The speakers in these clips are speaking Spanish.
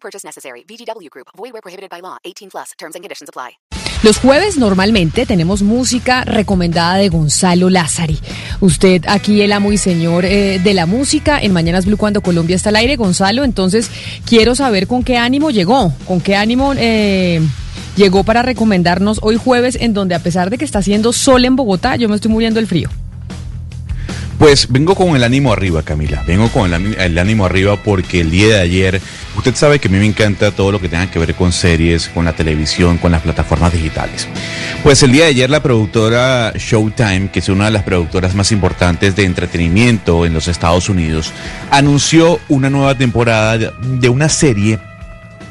Purchase necessary. VGW Group. Void where prohibited by law. 18 plus. Terms and conditions apply. Los jueves normalmente tenemos música recomendada de Gonzalo Lázari. Usted aquí el amo y señor eh, de la música en Mañanas Blue cuando Colombia está al aire, Gonzalo. Entonces quiero saber con qué ánimo llegó, con qué ánimo eh, llegó para recomendarnos hoy jueves en donde a pesar de que está haciendo sol en Bogotá, yo me estoy muriendo el frío. Pues vengo con el ánimo arriba, Camila. Vengo con el, ánimo arriba porque el día de ayer, usted sabe que a mí me encanta todo lo que tenga que ver con series, con la televisión, con las plataformas digitales. Pues el día de ayer la productora Showtime, que es una de las productoras más importantes de entretenimiento en los Estados Unidos, anunció una nueva temporada de una serie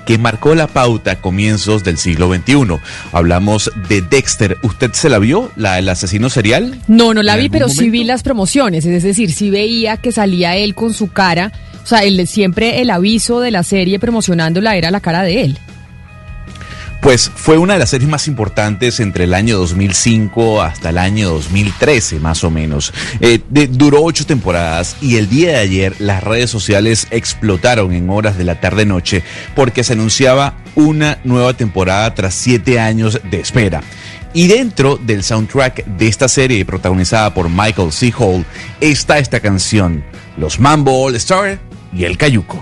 que marcó la pauta a comienzos del siglo XXI. Hablamos de Dexter. ¿Usted se la vio, la del asesino serial? No, no la vi, pero momento? sí vi las promociones. Es decir, sí veía que salía él con su cara. O sea, el, siempre el aviso de la serie promocionándola era la cara de él. Pues fue una de las series más importantes entre el año 2005 hasta el año 2013, más o menos. Eh, duró ocho temporadas y el día de ayer las redes sociales explotaron en horas de la tarde-noche porque se anunciaba una nueva temporada tras siete años de espera. Y dentro del soundtrack de esta serie protagonizada por Michael C. Hall está esta canción, Los Mambo All Star y El Cayuco.